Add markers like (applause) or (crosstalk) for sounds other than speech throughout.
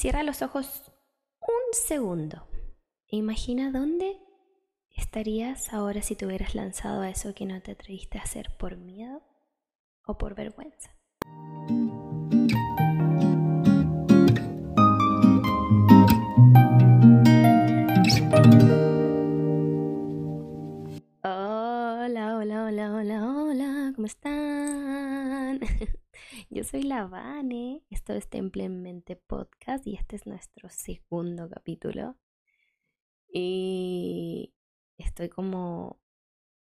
Cierra los ojos un segundo. Imagina dónde estarías ahora si te hubieras lanzado a eso que no te atreviste a hacer por miedo o por vergüenza. Hola, hola, hola, hola, hola, ¿cómo están? Yo soy la Vane, esto es Templemente Podcast y este es nuestro segundo capítulo. Y estoy como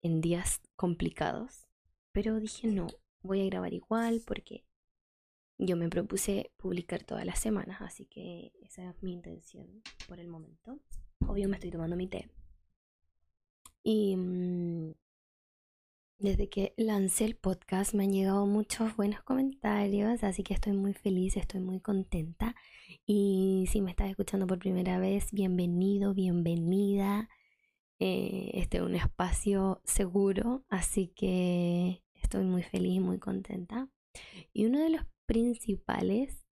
en días complicados, pero dije no, voy a grabar igual porque yo me propuse publicar todas las semanas, así que esa es mi intención por el momento. Obvio me estoy tomando mi té. Y mm, desde que lancé el podcast me han llegado muchos buenos comentarios, así que estoy muy feliz, estoy muy contenta. Y si me estás escuchando por primera vez, bienvenido, bienvenida. Eh, este es un espacio seguro, así que estoy muy feliz, muy contenta. Y uno de los principales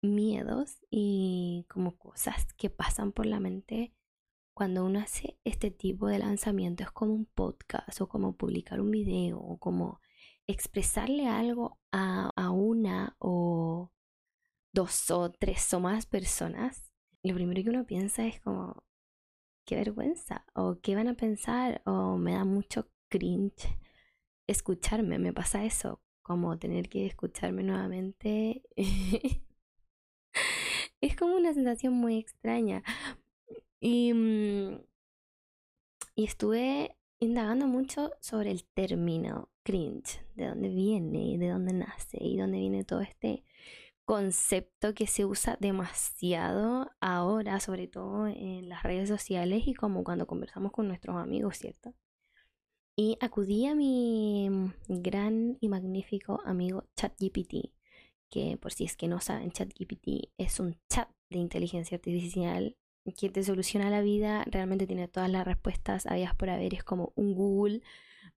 miedos y como cosas que pasan por la mente cuando uno hace este tipo de lanzamiento es como un podcast o como publicar un video o como expresarle algo a, a una o dos o tres o más personas, lo primero que uno piensa es como, qué vergüenza o qué van a pensar o me da mucho cringe escucharme, me pasa eso, como tener que escucharme nuevamente. (laughs) es como una sensación muy extraña. Y, mm, y estuve indagando mucho sobre el término cringe, de dónde viene y de dónde nace y dónde viene todo este concepto que se usa demasiado ahora, sobre todo en las redes sociales y como cuando conversamos con nuestros amigos, ¿cierto? Y acudí a mi gran y magnífico amigo ChatGPT, que por si es que no saben, ChatGPT es un chat de inteligencia artificial que te soluciona la vida, realmente tiene todas las respuestas habías por haber, es como un Google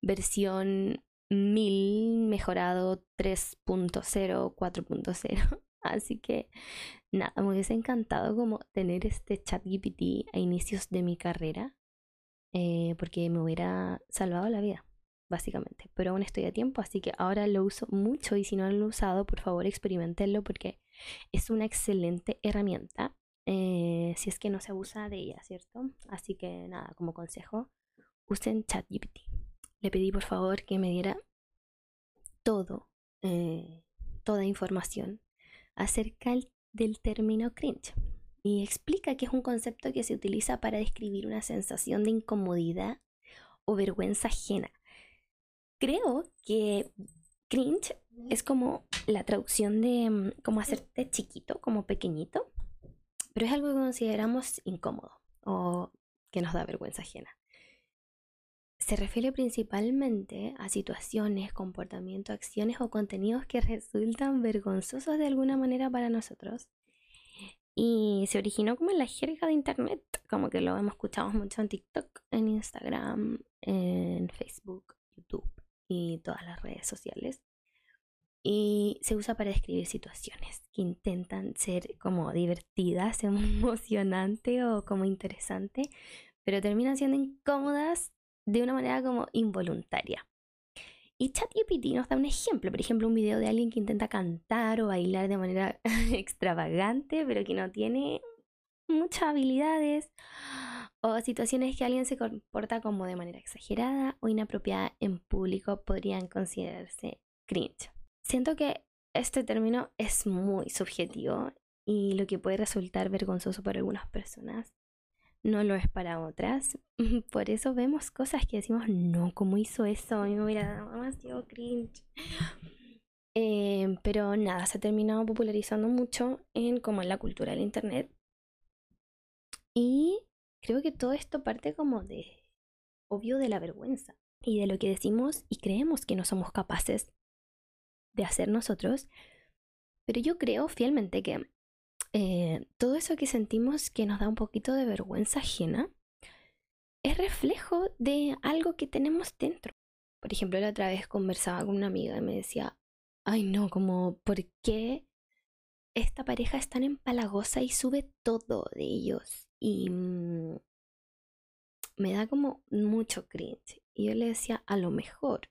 versión 1000 mejorado 3.0, 4.0. (laughs) Así que nada, me hubiese encantado como tener este chat GPT a inicios de mi carrera, eh, porque me hubiera salvado la vida, básicamente. Pero aún estoy a tiempo, así que ahora lo uso mucho y si no lo he usado, por favor experimentenlo porque es una excelente herramienta eh, si es que no se abusa de ella, ¿cierto? Así que nada, como consejo, usen ChatGPT. Le pedí por favor que me diera todo, eh, toda información acerca del término cringe y explica que es un concepto que se utiliza para describir una sensación de incomodidad o vergüenza ajena. Creo que cringe es como la traducción de mm, como hacerte chiquito, como pequeñito pero es algo que consideramos incómodo o que nos da vergüenza ajena. Se refiere principalmente a situaciones, comportamientos, acciones o contenidos que resultan vergonzosos de alguna manera para nosotros. Y se originó como en la jerga de internet, como que lo hemos escuchado mucho en TikTok, en Instagram, en Facebook, YouTube y todas las redes sociales y se usa para describir situaciones que intentan ser como divertidas, (laughs) emocionantes o como interesantes, pero terminan siendo incómodas de una manera como involuntaria. Y ChatGPT nos da un ejemplo, por ejemplo, un video de alguien que intenta cantar o bailar de manera (laughs) extravagante, pero que no tiene muchas habilidades, o situaciones que alguien se comporta como de manera exagerada o inapropiada en público podrían considerarse cringe. Siento que este término es muy subjetivo y lo que puede resultar vergonzoso para algunas personas no lo es para otras. (laughs) Por eso vemos cosas que decimos, no, ¿cómo hizo eso? A mí me hubiera dado demasiado cringe. (laughs) Eh, pero nada, se ha terminado popularizando mucho en como en la cultura del internet. Y creo que todo esto parte como de, obvio, de la vergüenza y de lo que decimos y creemos que no somos capaces de hacer nosotros, pero yo creo fielmente que eh, todo eso que sentimos que nos da un poquito de vergüenza ajena es reflejo de algo que tenemos dentro. Por ejemplo, la otra vez conversaba con una amiga y me decía, ay no, como, ¿por qué esta pareja es tan empalagosa y sube todo de ellos. Y mm, me da como mucho cringe. Y yo le decía, a lo mejor.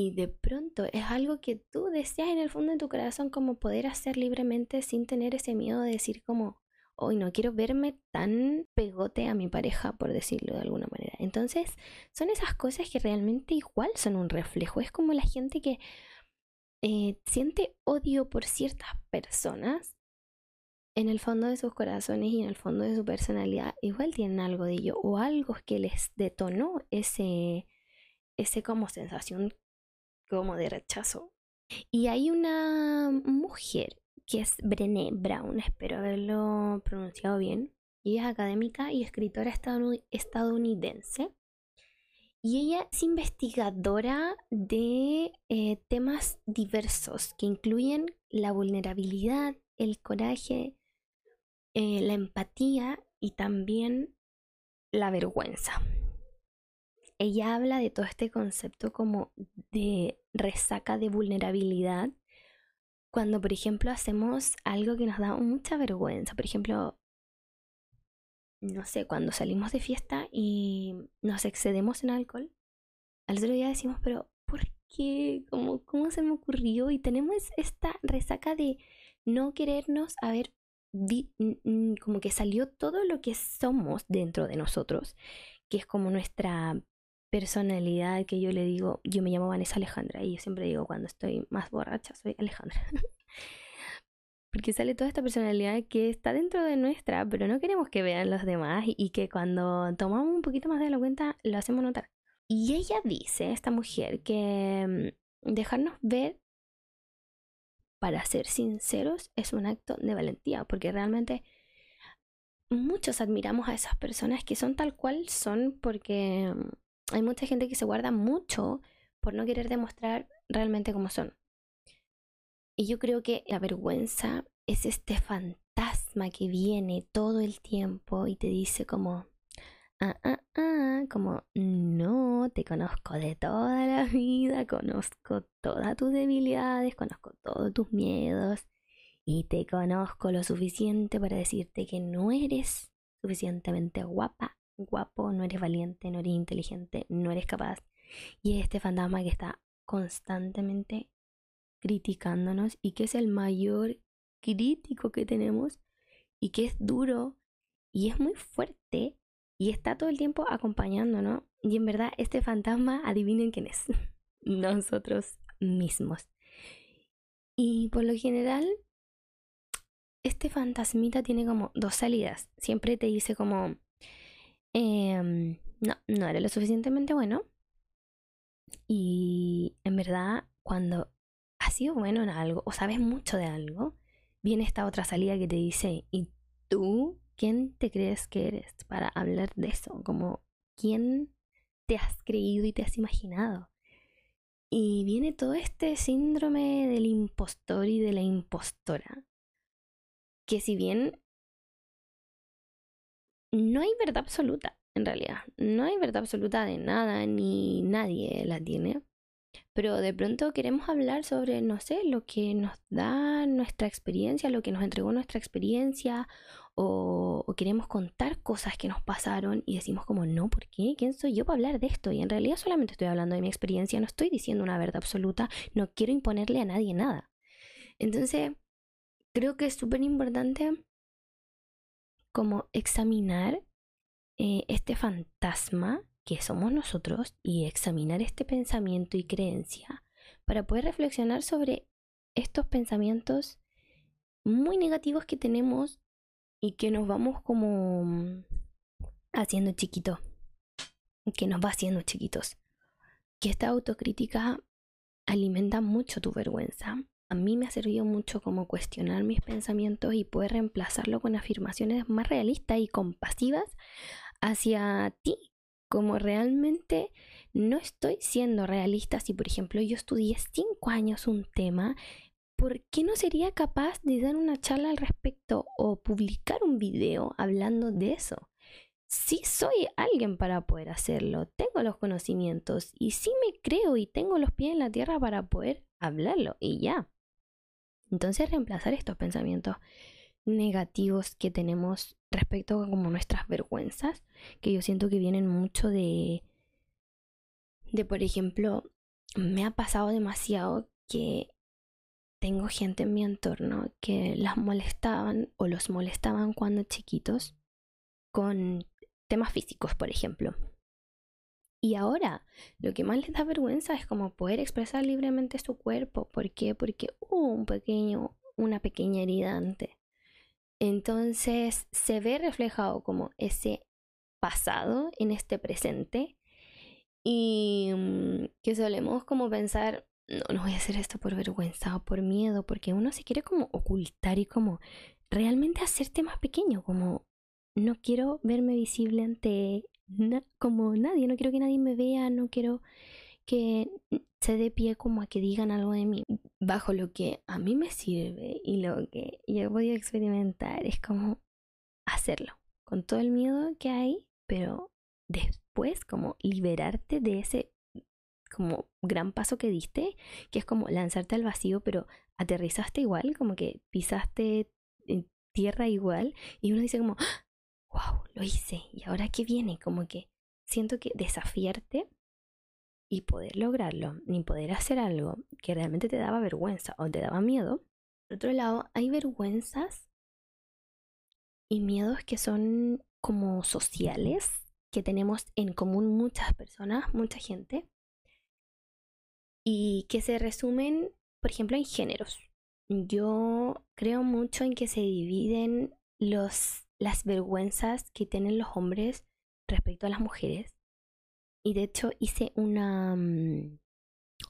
Y de pronto es algo que tú deseas en el fondo de tu corazón como poder hacer libremente sin tener ese miedo de decir como, hoy no quiero verme tan pegote a mi pareja, por decirlo de alguna manera. Entonces, son esas cosas que realmente igual son un reflejo. Es como la gente que eh, siente odio por ciertas personas, en el fondo de sus corazones y en el fondo de su personalidad, igual tienen algo de ello o algo que les detonó ese, ese como sensación como de rechazo. Y hay una mujer que es Brené Brown, espero haberlo pronunciado bien. Ella es académica y escritora estadounidense. Y ella es investigadora de eh, temas diversos que incluyen la vulnerabilidad, el coraje, eh, la empatía y también la vergüenza. Ella habla de todo este concepto como de resaca de vulnerabilidad cuando, por ejemplo, hacemos algo que nos da mucha vergüenza. Por ejemplo, no sé, cuando salimos de fiesta y nos excedemos en alcohol, al otro día decimos, pero ¿por qué? ¿Cómo, cómo se me ocurrió? Y tenemos esta resaca de no querernos haber como que salió todo lo que somos dentro de nosotros, que es como nuestra personalidad que yo le digo, yo me llamo Vanessa Alejandra y yo siempre digo cuando estoy más borracha soy Alejandra. (laughs) porque sale toda esta personalidad que está dentro de nuestra, pero no queremos que vean los demás y que cuando tomamos un poquito más de la cuenta lo hacemos notar. Y ella dice, esta mujer, que mm, dejarnos ver, para ser sinceros, es un acto de valentía, porque realmente muchos admiramos a esas personas que son tal cual son, porque mm, hay mucha gente que se guarda mucho por no querer demostrar realmente cómo son. Y yo creo que la vergüenza es este fantasma que viene todo el tiempo y te dice como, ah, ah, ah, como, no, te conozco de toda la vida, conozco todas tus debilidades, conozco todos tus miedos y te conozco lo suficiente para decirte que no eres suficientemente guapa, guapo, no eres valiente, no eres inteligente, no eres capaz. Y este fantasma que está constantemente criticándonos y que es el mayor crítico que tenemos y que es duro y es muy fuerte y está todo el tiempo acompañándonos. Y en verdad este fantasma, adivinen quién es. (laughs) Nosotros mismos. Y por lo general, este fantasmita tiene como dos salidas. Siempre te dice como, em, no, no eres lo suficientemente bueno. Y en verdad, cuando has sido bueno en algo o sabes mucho de algo, viene esta otra salida que te dice, ¿y tú quién te crees que eres para hablar de eso? Como, ¿quién te has creído y te has imaginado? Y viene todo este síndrome del impostor y de la impostora, que si bien no hay verdad absoluta, en realidad, no hay verdad absoluta de nada, ni nadie la tiene, pero de pronto queremos hablar sobre, no sé, lo que nos da nuestra experiencia, lo que nos entregó nuestra experiencia, o, queremos contar cosas que nos pasaron y decimos como, no, ¿por qué? ¿Quién soy yo para hablar de esto? Y en realidad solamente estoy hablando de mi experiencia, no estoy diciendo una verdad absoluta, no quiero imponerle a nadie nada. Entonces, creo que es súper importante como examinar eh, este fantasma que somos nosotros y examinar este pensamiento y creencia para poder reflexionar sobre estos pensamientos muy negativos que tenemos y que nos vamos como mm, haciendo chiquitos, que nos va haciendo chiquitos. Que esta autocrítica alimenta mucho tu vergüenza. A mí me ha servido mucho como cuestionar mis pensamientos y poder reemplazarlo con afirmaciones más realistas y compasivas hacia ti como realmente no estoy siendo realista, si por ejemplo yo estudié cinco años un tema, ¿por qué no sería capaz de dar una charla al respecto o publicar un video hablando de eso? Sí soy alguien para poder hacerlo, tengo los conocimientos y sí me creo y tengo los pies en la tierra para poder hablarlo y ya. Entonces reemplazar estos pensamientos negativos que tenemos respecto a como nuestras vergüenzas, que yo siento que vienen mucho de, de por ejemplo, me ha pasado demasiado que tengo gente en mi entorno que las molestaban o los molestaban cuando chiquitos con temas físicos, por ejemplo. Y ahora lo que más les da vergüenza es como poder expresar libremente su cuerpo. ¿Por qué? Porque hubo un pequeño, una pequeña herida antes. Entonces se ve reflejado como ese pasado en este presente y mm, que solemos como pensar, no, no voy a hacer esto por vergüenza o por miedo, porque uno se quiere como ocultar y como realmente hacerte más pequeño, como no quiero verme visible ante como nadie, no quiero que nadie me vea, no quiero que se dé pie como a que digan algo de mí. Bajo lo que a mí me sirve y lo que yo he podido experimentar es como hacerlo, con todo el miedo que hay, pero después como liberarte de ese como gran paso que diste, que es como lanzarte al vacío, pero aterrizaste igual, como que pisaste en tierra igual, y uno dice como, wow, lo hice. ¿Y ahora qué viene? Como que siento que desafiarte y poder lograrlo, ni poder hacer algo que realmente te daba vergüenza o te daba miedo. Por otro lado, hay vergüenzas y miedos que son como sociales, que tenemos en común muchas personas, mucha gente, y que se resumen, por ejemplo, en géneros. Yo creo mucho en que se dividen los las vergüenzas que tienen los hombres respecto a las mujeres. Y de hecho hice una, mm,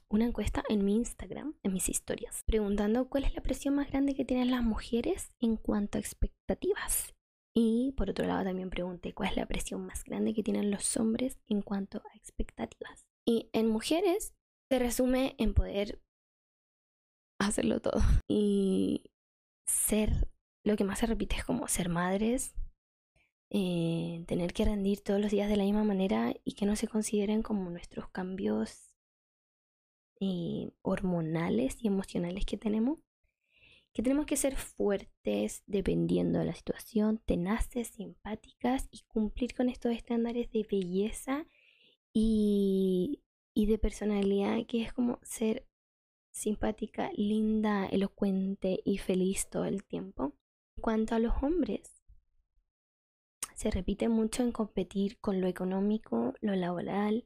una encuesta en mi Instagram, en mis historias, preguntando cuál es la presión más grande que tienen las mujeres en cuanto a expectativas. Y por otro lado también pregunté cuál es la presión más grande que tienen los hombres en cuanto a expectativas. Y en mujeres se resume en poder hacerlo todo y ser lo que más se repite es como ser madres, eh, tener que rendir todos los días de la misma manera y que no se consideren como nuestros cambios eh, hormonales y emocionales que tenemos. Que tenemos que ser fuertes dependiendo de la situación, tenaces, simpáticas y cumplir con estos estándares de belleza y, y de personalidad que es como ser simpática, linda, elocuente y feliz todo el tiempo. Cuanto a los hombres, se repite mucho en competir con lo económico, lo laboral,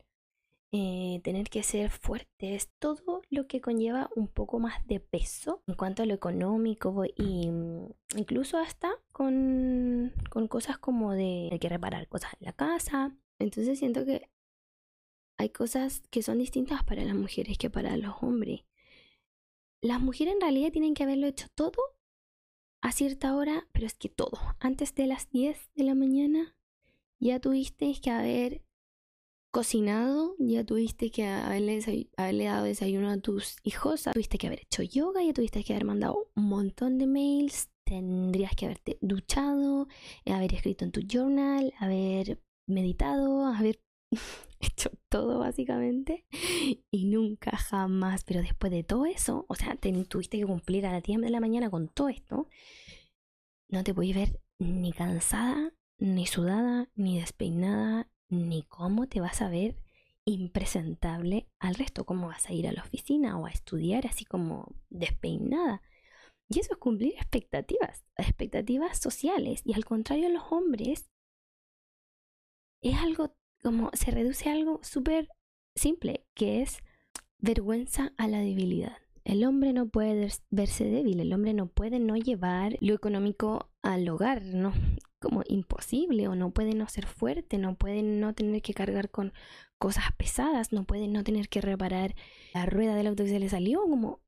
eh, tener que ser fuertes, todo lo que conlleva un poco más de peso en cuanto a lo económico y mm, incluso hasta con, con cosas como de hay que reparar cosas en la casa. Entonces siento que hay cosas que son distintas para las mujeres que para los hombres. Las mujeres en realidad tienen que haberlo hecho todo a cierta hora, pero es que todo, antes de las 10 de la mañana, ya tuviste que haber cocinado, ya tuviste que haberle, dado desayuno a tus hijos, tuviste que haber hecho yoga, ya tuviste que haber mandado un montón de mails, tendrías que haberte duchado, haber escrito en tu journal, haber meditado, haber (laughs) hecho todo básicamente y nunca jamás, pero después de todo eso, o sea, tuviste que cumplir a las 10 de la mañana con todo esto, no te podías ver ni cansada, ni sudada, ni despeinada, ni cómo te vas a ver impresentable al resto, cómo vas a ir a la oficina o a estudiar así como despeinada. Y eso es cumplir expectativas, expectativas sociales. Y al contrario, los hombres es algo como se reduce a algo súper simple, que es vergüenza a la debilidad. El hombre no puede verse débil, el hombre no puede no llevar lo económico al hogar, ¿no? (laughs) Como imposible, o no puede no ser fuerte, no puede no tener que cargar con cosas pesadas, no puede no tener que reparar la rueda del auto que se le salió, como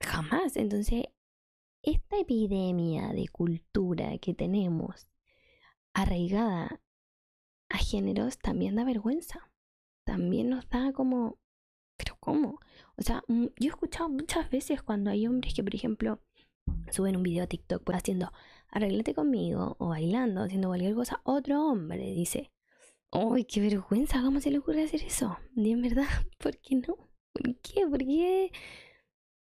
jamás. Entonces, esta epidemia de cultura que tenemos arraigada a géneros también da vergüenza. También nos da como, pero ¿cómo? O sea, mm, yo he escuchado muchas veces cuando hay hombres que, por ejemplo, suben un video a TikTok pues, haciendo arreglate conmigo o bailando, haciendo cualquier cosa, otro hombre dice, ¡ay, qué vergüenza! ¿Cómo se le ocurre hacer eso? Y en verdad, (laughs) ¿por qué no? ¿Por qué? ¿Por qué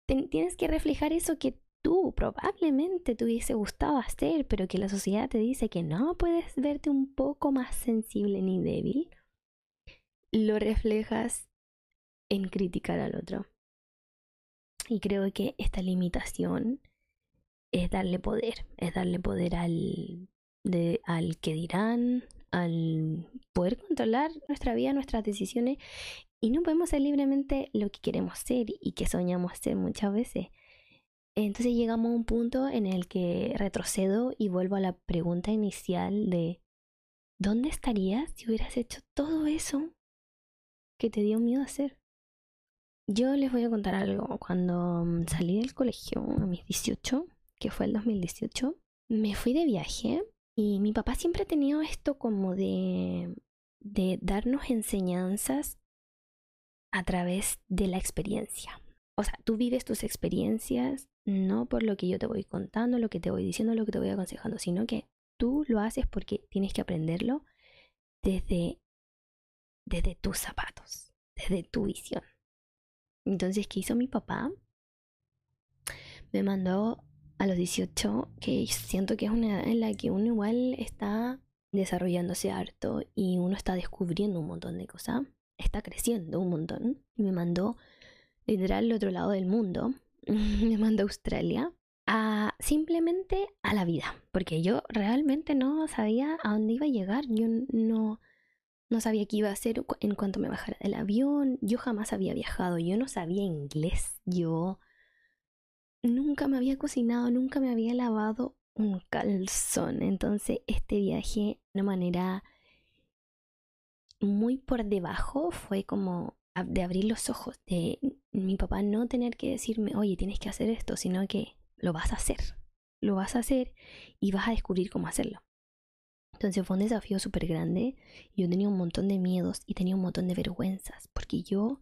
tienes que reflejar eso que tú probablemente te hubiese gustado hacer, pero que la sociedad te dice que no puedes verte un poco más sensible ni débil, lo reflejas en criticar al otro. Y creo que esta limitación es darle poder, es darle poder al, de, al que dirán, al poder controlar nuestra vida, nuestras decisiones y no podemos ser libremente lo que queremos ser y que soñamos ser muchas veces. Entonces llegamos a un punto en el que retrocedo y vuelvo a la pregunta inicial de ¿dónde estarías si hubieras hecho todo eso que te dio miedo hacer? Yo les voy a contar algo. Cuando mm, salí del colegio a mis 18, que fue el 2018, me fui de viaje y mi papá siempre ha tenido esto como de, de darnos enseñanzas a través de la experiencia. O sea, tú vives tus experiencias no por lo que yo te voy contando, lo que te voy diciendo, lo que te voy aconsejando, sino que tú lo haces porque tienes que aprenderlo desde, desde tus zapatos, desde tu visión. Entonces, ¿qué hizo mi papá? Me mandó a los 18, que siento que es una edad en la que uno igual está desarrollándose harto y uno está descubriendo un montón de cosas, está creciendo un montón. Y me mandó literal al otro lado del mundo, (laughs) me mandó a Australia, a simplemente a la vida, porque yo realmente no sabía a dónde iba a llegar, yo no, no sabía qué iba a hacer en cuanto me bajara del avión, yo jamás había viajado, yo no sabía inglés, yo nunca me había cocinado, nunca me había lavado un calzón. Entonces este viaje de una manera muy por debajo fue como de abrir los ojos, de mi papá no tener que decirme, oye, tienes que hacer esto, sino que lo vas a hacer, lo vas a hacer y vas a descubrir cómo hacerlo. Entonces fue un desafío súper grande. Yo tenía un montón de miedos y tenía un montón de vergüenzas, porque yo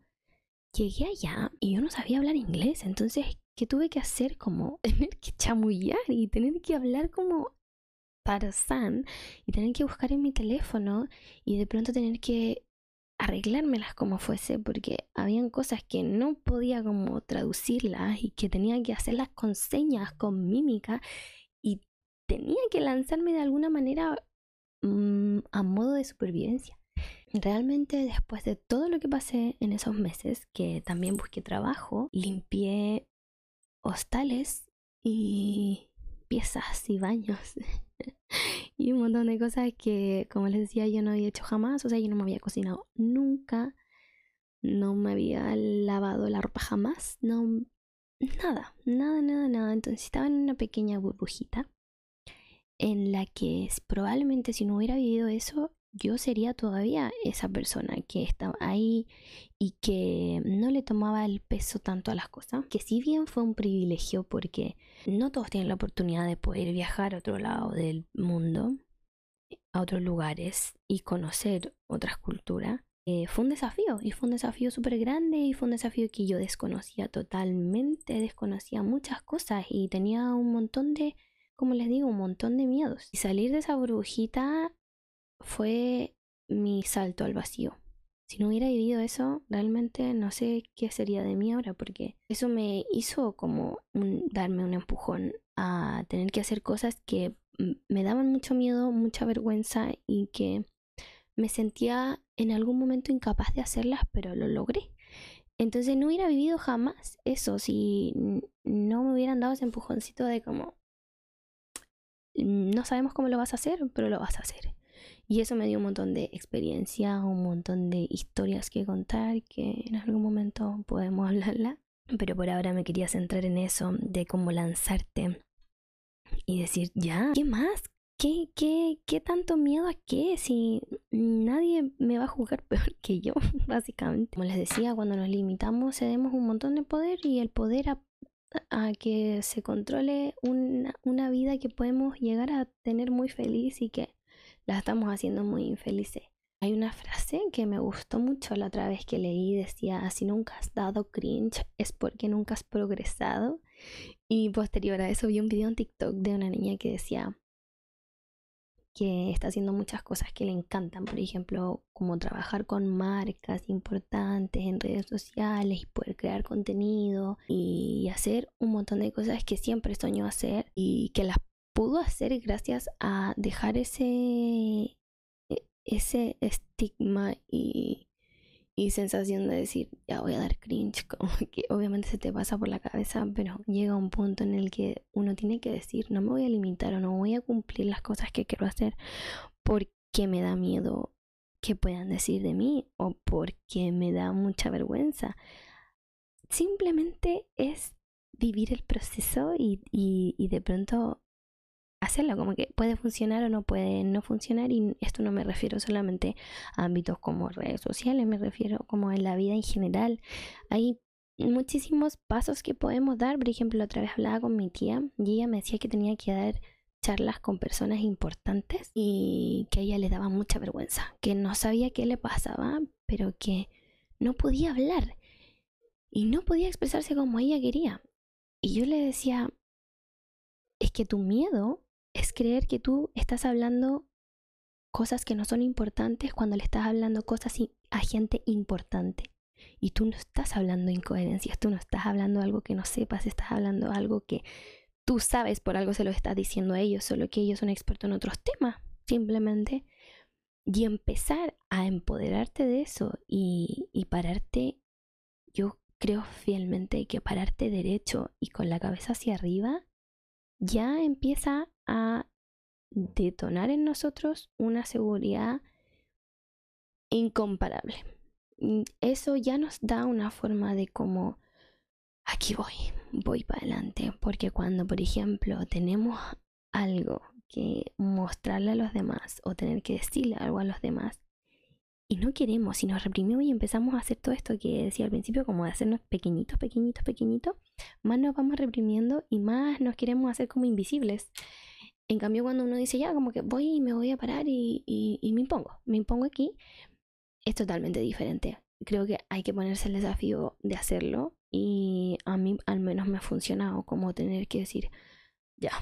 llegué allá y yo no sabía hablar inglés, entonces que tuve que hacer como (laughs) tener que chamullar y tener que hablar como Tarzán y tener que buscar en mi teléfono y de pronto tener que arreglármelas como fuese porque habían cosas que no podía como traducirlas y que tenía que hacerlas con señas, con mímica y tenía que lanzarme de alguna manera mm, a modo de supervivencia. Realmente después de todo lo que pasé en esos meses, que también busqué trabajo, limpié hostales y piezas y baños (laughs) (laughs) y un montón de cosas que, como les decía, yo no había hecho jamás. O sea, yo no me había cocinado nunca, no me había lavado la ropa jamás, no, nada, nada, nada, nada. Entonces estaba en una pequeña burbujita en la que probablemente si no hubiera vivido eso, yo sería todavía esa persona que estaba ahí y que no le tomaba el peso tanto a las cosas, que si bien fue un privilegio porque no todos tienen la oportunidad de poder viajar a otro lado del mundo, a otros lugares y conocer otras culturas, eh, fue un desafío y fue un desafío súper grande y fue un desafío que yo desconocía totalmente, desconocía muchas cosas y tenía un montón de, como les digo, un montón de miedos. Y salir de esa burbujita fue mi salto al vacío. Si no hubiera vivido eso, realmente no sé qué sería de mí ahora, porque eso me hizo como darme un empujón a tener que hacer cosas que me daban mucho miedo, mucha vergüenza y que me sentía en algún momento incapaz de hacerlas, pero lo logré. Entonces no hubiera vivido jamás eso si no me hubieran dado ese empujoncito de como no sabemos cómo lo vas a hacer, pero lo vas a hacer. Y eso me dio un montón de experiencia, un montón de historias que contar que en algún momento podemos (laughs) hablarla. Pero por ahora me quería centrar en eso, de cómo lanzarte y decir, ya, ¿qué más? ¿Qué, qué, qué tanto miedo a qué? Si nadie me va a juzgar (laughs) peor que yo, (laughs) básicamente. Como les decía, cuando nos limitamos cedemos un montón de poder y el poder a, a que se controle una, una vida que podemos llegar a tener muy feliz y que la estamos haciendo muy infelices. Hay una frase que me gustó mucho la otra vez que leí, decía, si nunca has dado cringe es porque nunca has progresado. Y posterior a eso vi un video en TikTok de una niña que decía, que está haciendo muchas cosas que le encantan, por ejemplo, como trabajar con marcas importantes en redes sociales y poder crear contenido y hacer un montón de cosas que siempre soñó hacer y que las pudo hacer gracias a dejar ese e, ese estigma y y sensación de decir, ya voy a dar cringe, (laughs) como que obviamente se te pasa por la cabeza, pero llega un punto en el que uno tiene que decir, no me voy a limitar o no voy a cumplir las cosas que quiero hacer porque me da miedo que puedan decir de mí o porque me da mucha vergüenza. Simplemente es vivir el proceso y, y, y de pronto hacerlo, como que puede funcionar o no puede no funcionar y esto no me refiero solamente a ámbitos como redes sociales, me refiero como en la vida en general. Hay muchísimos pasos que podemos dar, por ejemplo, otra vez hablaba con mi tía y ella me decía que tenía que dar charlas con personas importantes y que a ella le daba mucha vergüenza, que no sabía qué le pasaba, pero que no podía hablar y no podía expresarse como ella quería. Y yo le decía, es que tu miedo es creer que tú estás hablando cosas que no son importantes cuando le estás hablando cosas a gente importante. Y tú no estás hablando incoherencias, tú no estás hablando algo que no sepas, estás hablando algo que tú sabes, por algo se lo estás diciendo a ellos, solo que ellos son expertos en otros temas, simplemente. Y empezar a empoderarte de eso y, y pararte, yo creo fielmente que pararte derecho y con la cabeza hacia arriba ya empieza a detonar en nosotros una seguridad incomparable. Eso ya nos da una forma de como, aquí voy, voy para adelante, porque cuando, por ejemplo, tenemos algo que mostrarle a los demás o tener que decirle algo a los demás, y no queremos, si nos reprimimos y empezamos a hacer todo esto que decía al principio, como de hacernos pequeñitos, pequeñitos, pequeñitos, más nos vamos reprimiendo y más nos queremos hacer como invisibles. En cambio, cuando uno dice, ya, como que voy y me voy a parar y, me impongo, me impongo aquí, es totalmente diferente. Creo que hay que ponerse el desafío de hacerlo y a mí al menos me ha funcionado como tener que decir, ya,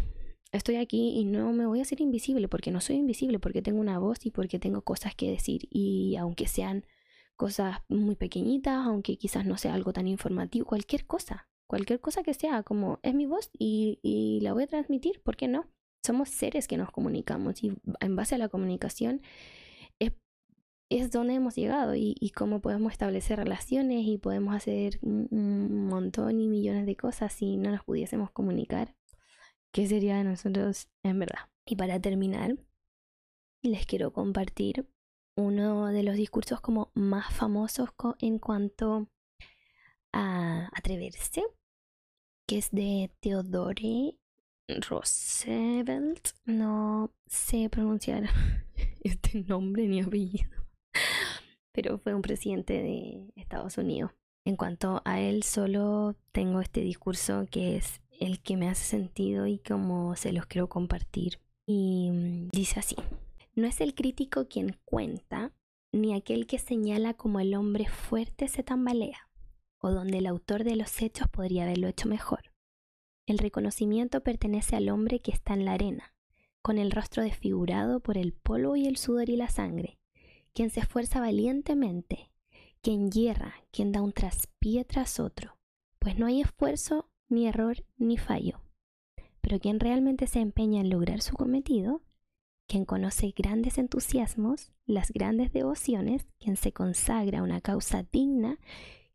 estoy aquí y no me voy a hacer invisible porque no soy invisible, porque tengo una voz y porque tengo cosas que decir. Y aunque sean cosas muy pequeñitas, aunque quizás no sea algo tan informativo, cualquier cosa, cualquier cosa que sea, como es mi voz y la voy a transmitir, ¿por qué no? Somos seres que nos comunicamos y en base a la comunicación es, es donde hemos llegado y, cómo podemos establecer relaciones y podemos hacer un montón y millones de cosas si no nos pudiésemos comunicar qué sería de nosotros en verdad. Y para terminar, les quiero compartir uno de los discursos como más famosos en cuanto a atreverse, que es de Theodore Roosevelt. No sé pronunciar (laughs) este nombre ni apellido, pero fue un presidente de Estados Unidos. En cuanto a él, solo tengo este discurso que es el que me hace sentido y como se los quiero compartir. Y mm, dice así, no es el crítico quien cuenta, ni aquel que señala como el hombre fuerte se tambalea, o donde el autor de los hechos podría haberlo hecho mejor. El reconocimiento pertenece al hombre que está en la arena, con el rostro desfigurado por el polvo y el sudor y la sangre, quien se esfuerza valientemente, quien hierra, quien da un traspié tras otro, pues no hay esfuerzo ni error, ni fallo. Pero quien realmente se empeña en lograr su cometido, quien conoce grandes entusiasmos, las grandes devociones, quien se consagra a una causa digna,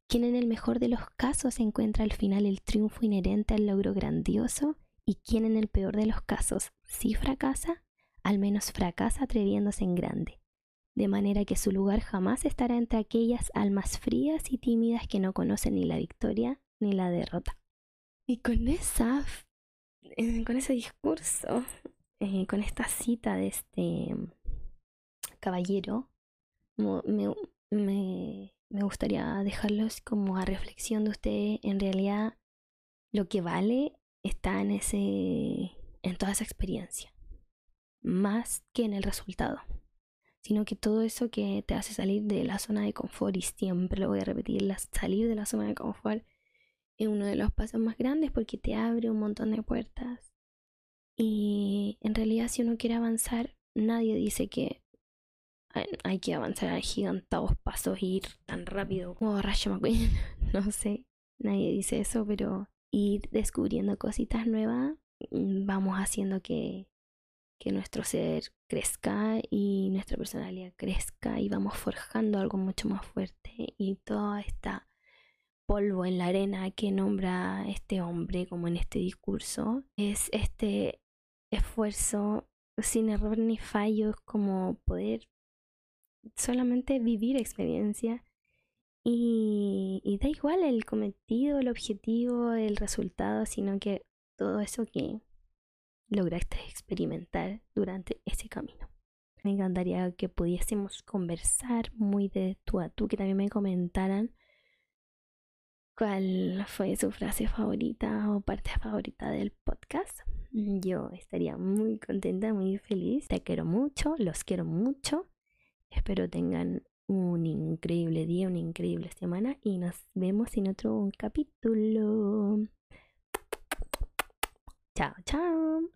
quien en el mejor de los casos encuentra al final el triunfo inherente al logro grandioso, y quien en el peor de los casos, si fracasa, al menos fracasa atreviéndose en grande, de manera que su lugar jamás estará entre aquellas almas frías y tímidas que no conocen ni la victoria ni la derrota. Y con esa, eh, con ese discurso, eh, con esta cita de este caballero, me, me, me gustaría dejarlos como a reflexión de usted. En realidad, lo que vale está en ese, en toda esa experiencia, más que en el resultado sino que todo eso que te hace salir de la zona de confort, y siempre lo voy a repetir, salir de la zona de confort es uno de los pasos más grandes porque te abre un montón de puertas. Y en realidad si uno quiere avanzar, nadie dice que hay que avanzar a gigantados pasos e ir tan rápido como Rayo McQueen. (laughs) no sé, nadie dice eso, pero ir descubriendo cositas nuevas, mm, vamos haciendo que, que nuestro ser crezca y nuestra personalidad crezca y vamos forjando algo mucho más fuerte y toda esta polvo en la arena que nombra este hombre como en este discurso es este esfuerzo sin error ni fallos como poder solamente vivir experiencia y, da igual el cometido, el objetivo, el resultado, sino que todo eso que lograste experimentar durante ese camino. Me encantaría que pudiésemos conversar muy de tú a tú, que también me comentaran cuál fue su frase favorita o parte favorita del podcast. Yo estaría muy contenta, muy feliz. Te quiero mucho, los quiero mucho. Espero tengan un increíble día, una increíble semana y nos vemos en otro capítulo. Chao, chao.